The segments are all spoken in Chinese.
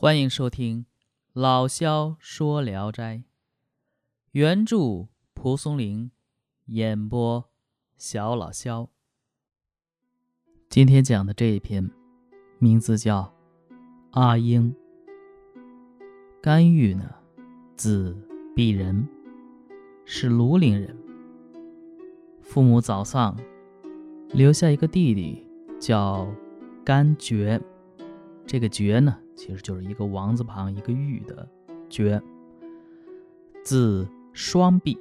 欢迎收听老萧说《聊斋》，原著蒲松龄，演播小老萧。今天讲的这一篇，名字叫《阿英》。甘玉呢，字鄙人，是庐陵人。父母早丧，留下一个弟弟，叫甘觉。这个觉呢？其实就是一个王字旁一个玉的珏，字双璧，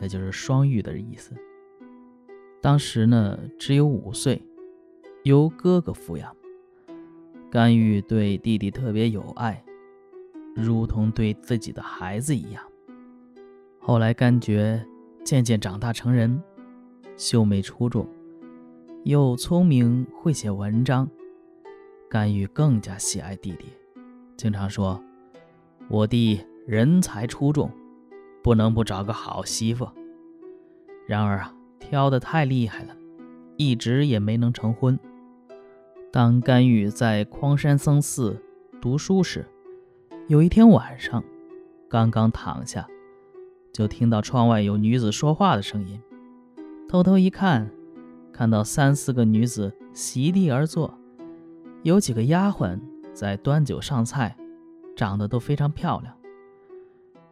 也就是双玉的意思。当时呢只有五岁，由哥哥抚养。甘玉对弟弟特别有爱，如同对自己的孩子一样。后来甘觉渐渐长大成人，秀美出众，又聪明会写文章。甘玉更加喜爱弟弟，经常说：“我弟人才出众，不能不找个好媳妇。”然而啊，挑的太厉害了，一直也没能成婚。当甘玉在匡山僧寺读书时，有一天晚上，刚刚躺下，就听到窗外有女子说话的声音。偷偷一看，看到三四个女子席地而坐。有几个丫鬟在端酒上菜，长得都非常漂亮。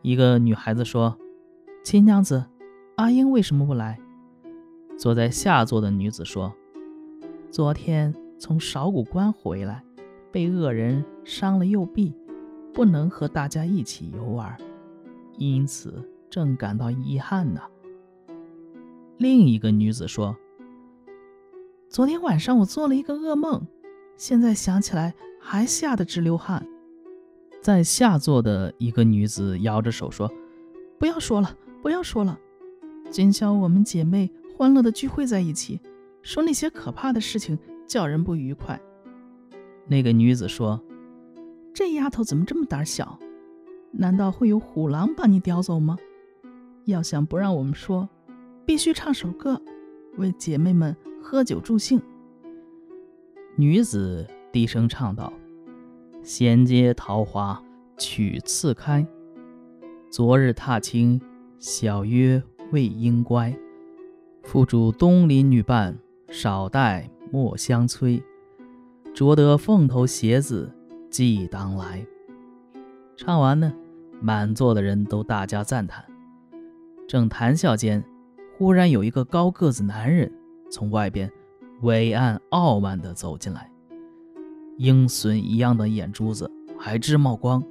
一个女孩子说：“亲娘子，阿英为什么不来？”坐在下座的女子说：“昨天从韶谷关回来，被恶人伤了右臂，不能和大家一起游玩，因此正感到遗憾呢。”另一个女子说：“昨天晚上我做了一个噩梦。”现在想起来还吓得直流汗。在下座的一个女子摇着手说：“不要说了，不要说了。今宵我们姐妹欢乐的聚会在一起，说那些可怕的事情叫人不愉快。”那个女子说：“这丫头怎么这么胆小？难道会有虎狼把你叼走吗？要想不让我们说，必须唱首歌，为姐妹们喝酒助兴。”女子低声唱道：“闲阶桃花曲次开，昨日踏青，小约未应乖。复主东邻女伴，少带莫相催。着得凤头鞋子，即当来。”唱完呢，满座的人都大加赞叹。正谈笑间，忽然有一个高个子男人从外边。伟岸傲慢地走进来，鹰隼一样的眼珠子还直冒光，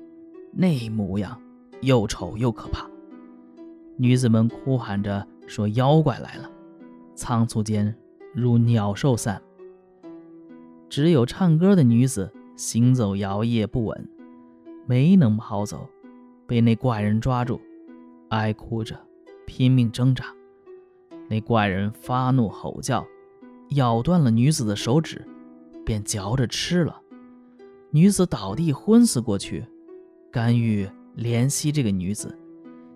那模样又丑又可怕。女子们哭喊着说：“妖怪来了！”仓促间如鸟兽散。只有唱歌的女子行走摇曳不稳，没能跑走，被那怪人抓住，哀哭着拼命挣扎。那怪人发怒吼叫。咬断了女子的手指，便嚼着吃了。女子倒地昏死过去。甘玉怜惜这个女子，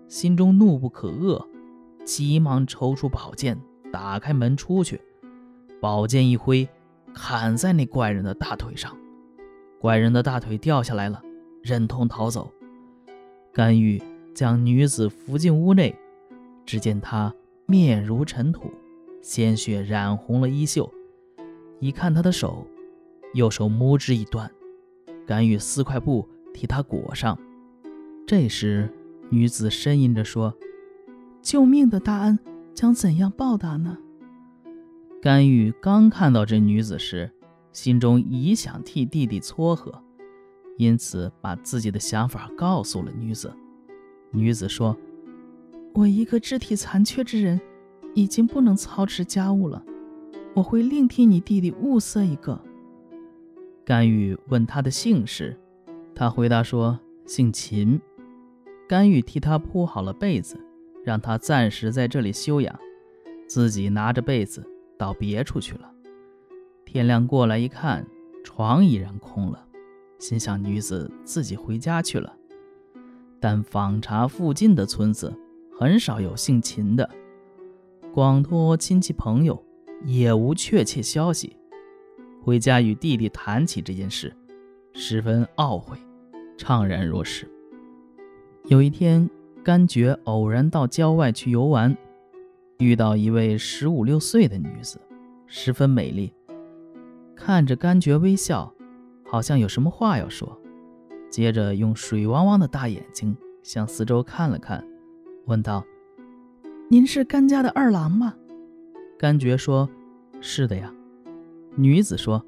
心中怒不可遏，急忙抽出宝剑，打开门出去。宝剑一挥，砍在那怪人的大腿上。怪人的大腿掉下来了，忍痛逃走。甘玉将女子扶进屋内，只见她面如尘土。鲜血染红了衣袖，一看他的手，右手拇指已断，甘雨撕块布替他裹上。这时，女子呻吟着说：“救命的大恩将怎样报答呢？”甘玉刚看到这女子时，心中已想替弟弟撮合，因此把自己的想法告诉了女子。女子说：“我一个肢体残缺之人。”已经不能操持家务了，我会另替你弟弟物色一个。甘玉问他的姓氏，他回答说姓秦。甘玉替他铺好了被子，让他暂时在这里休养，自己拿着被子到别处去了。天亮过来一看，床已然空了，心想女子自己回家去了。但访查附近的村子，很少有姓秦的。广托亲戚朋友，也无确切消息。回家与弟弟谈起这件事，十分懊悔，怅然若失。有一天，甘觉偶然到郊外去游玩，遇到一位十五六岁的女子，十分美丽，看着甘觉微笑，好像有什么话要说。接着用水汪汪的大眼睛向四周看了看，问道：“您是甘家的二郎吗？”甘觉说：“是的呀。”女子说：“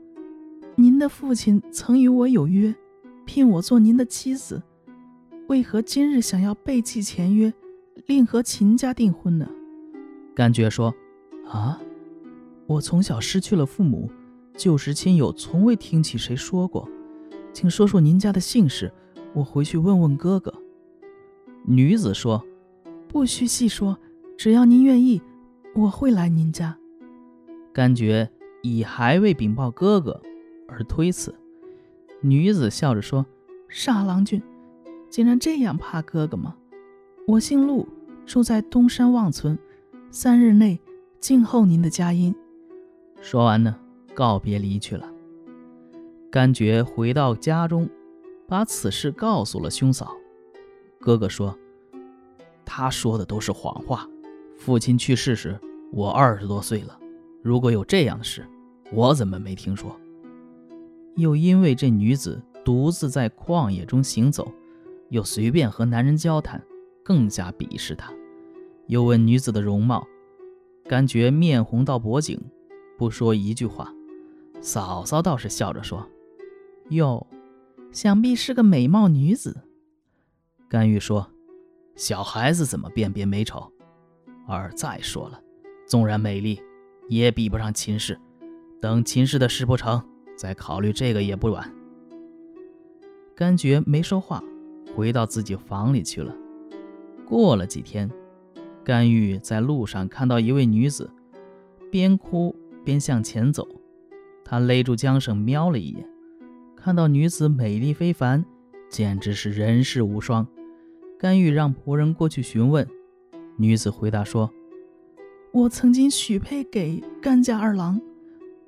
您的父亲曾与我有约，聘我做您的妻子，为何今日想要背弃前约，另和秦家订婚呢？”甘觉说：“啊，我从小失去了父母，旧时亲友从未听起谁说过。”请说说您家的姓氏，我回去问问哥哥。女子说：“不需细说，只要您愿意，我会来您家。”甘觉以还未禀报哥哥而推辞。女子笑着说：“傻郎君，竟然这样怕哥哥吗？我姓陆，住在东山望村，三日内静候您的佳音。”说完呢，告别离去了。甘觉回到家中，把此事告诉了兄嫂。哥哥说：“他说的都是谎话。父亲去世时，我二十多岁了。如果有这样的事，我怎么没听说？”又因为这女子独自在旷野中行走，又随便和男人交谈，更加鄙视她。又问女子的容貌，甘觉面红到脖颈，不说一句话。嫂嫂倒是笑着说。哟，想必是个美貌女子。甘玉说：“小孩子怎么辨别美丑？而再说了，纵然美丽，也比不上秦氏。等秦氏的事不成，再考虑这个也不晚。”甘觉没说话，回到自己房里去了。过了几天，甘玉在路上看到一位女子，边哭边向前走，他勒住缰绳，瞄了一眼。看到女子美丽非凡，简直是人世无双。甘玉让仆人过去询问，女子回答说：“我曾经许配给甘家二郎，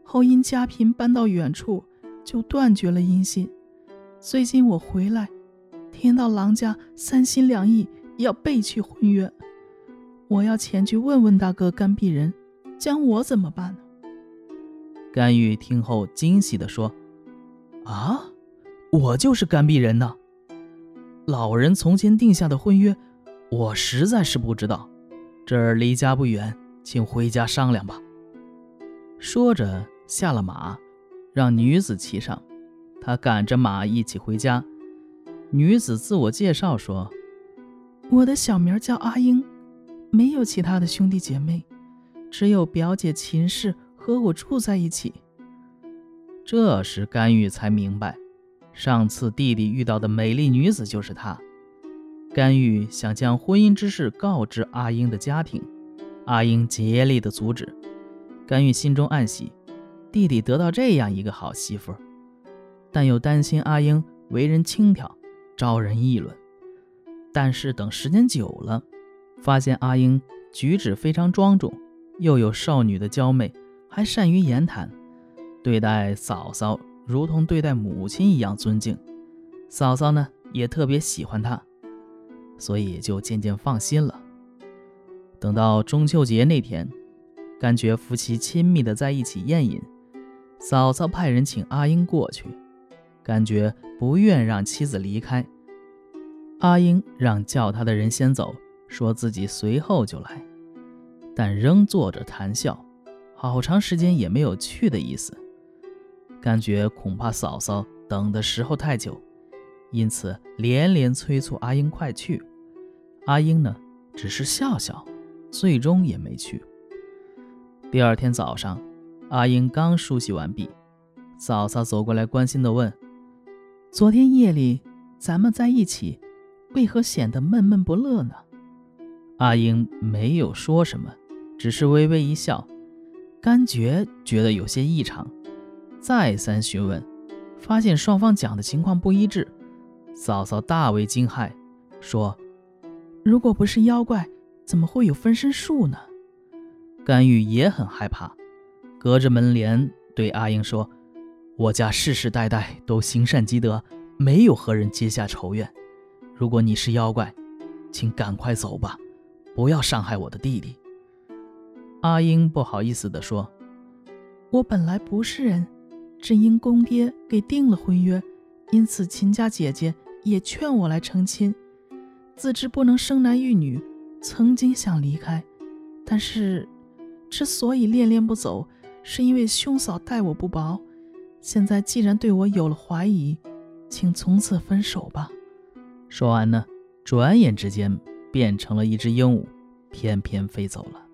后因家贫搬到远处，就断绝了音信。最近我回来，听到郎家三心两意要背弃婚约，我要前去问问大哥甘碧人，将我怎么办呢？”甘玉听后惊喜地说。啊，我就是甘碧人呐！老人从前定下的婚约，我实在是不知道。这儿离家不远，请回家商量吧。说着下了马，让女子骑上，他赶着马一起回家。女子自我介绍说：“我的小名叫阿英，没有其他的兄弟姐妹，只有表姐秦氏和我住在一起。”这时，甘玉才明白，上次弟弟遇到的美丽女子就是她。甘玉想将婚姻之事告知阿英的家庭，阿英竭力的阻止。甘玉心中暗喜，弟弟得到这样一个好媳妇，但又担心阿英为人轻佻，招人议论。但是等时间久了，发现阿英举止非常庄重，又有少女的娇媚，还善于言谈。对待嫂嫂如同对待母亲一样尊敬，嫂嫂呢也特别喜欢她，所以就渐渐放心了。等到中秋节那天，甘觉夫妻亲密的在一起宴饮，嫂嫂派人请阿英过去，感觉不愿让妻子离开。阿英让叫他的人先走，说自己随后就来，但仍坐着谈笑，好长时间也没有去的意思。感觉恐怕嫂嫂等的时候太久，因此连连催促阿英快去。阿英呢，只是笑笑，最终也没去。第二天早上，阿英刚梳洗完毕，嫂嫂走过来关心地问：“昨天夜里咱们在一起，为何显得闷闷不乐呢？”阿英没有说什么，只是微微一笑。甘觉觉得有些异常。再三询问，发现双方讲的情况不一致，嫂嫂大为惊骇，说：“如果不是妖怪，怎么会有分身术呢？”甘玉也很害怕，隔着门帘对阿英说：“我家世世代代都行善积德，没有和人结下仇怨。如果你是妖怪，请赶快走吧，不要伤害我的弟弟。”阿英不好意思地说：“我本来不是人，只因公爹给定了婚约，因此秦家姐姐也劝我来成亲。自知不能生男育女，曾经想离开，但是之所以恋恋不走，是因为兄嫂待我不薄。现在既然对我有了怀疑，请从此分手吧。”说完呢，转眼之间变成了一只鹦鹉，翩翩飞走了。